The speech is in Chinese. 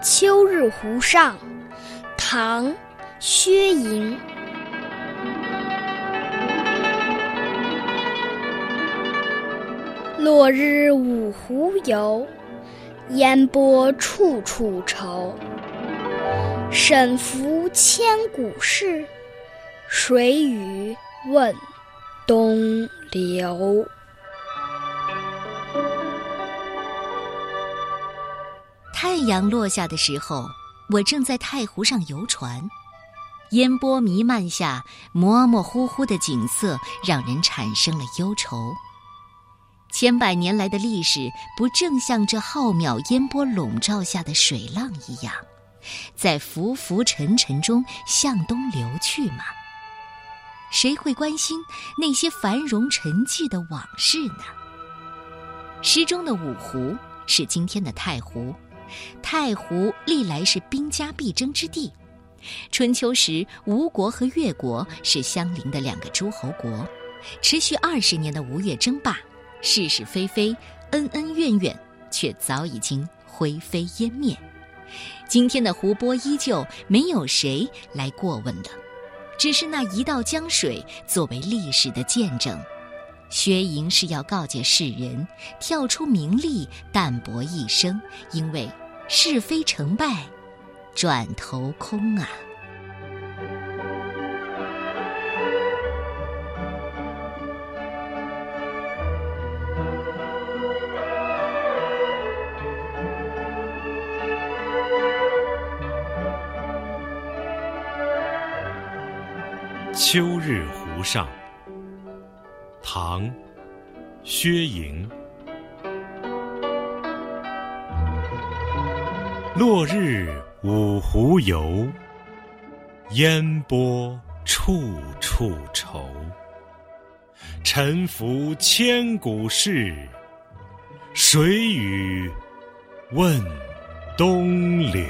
秋日湖上》唐·薛莹。落日五湖游，烟波处处愁。沈浮千古事，谁与问东流？太阳落下的时候，我正在太湖上游船，烟波弥漫下，模模糊糊的景色让人产生了忧愁。千百年来的历史，不正像这浩渺烟波笼罩下的水浪一样，在浮浮沉沉中向东流去吗？谁会关心那些繁荣沉寂的往事呢？诗中的五湖是今天的太湖。太湖历来是兵家必争之地。春秋时，吴国和越国是相邻的两个诸侯国，持续二十年的吴越争霸，是是非非，恩恩怨怨，却早已经灰飞烟灭。今天的湖泊依旧，没有谁来过问了，只是那一道江水作为历史的见证。薛莹是要告诫世人，跳出名利，淡泊一生，因为是非成败，转头空啊！秋日湖上。唐，薛莹。落日五湖游，烟波处处愁。沉浮千古事，谁与问东流？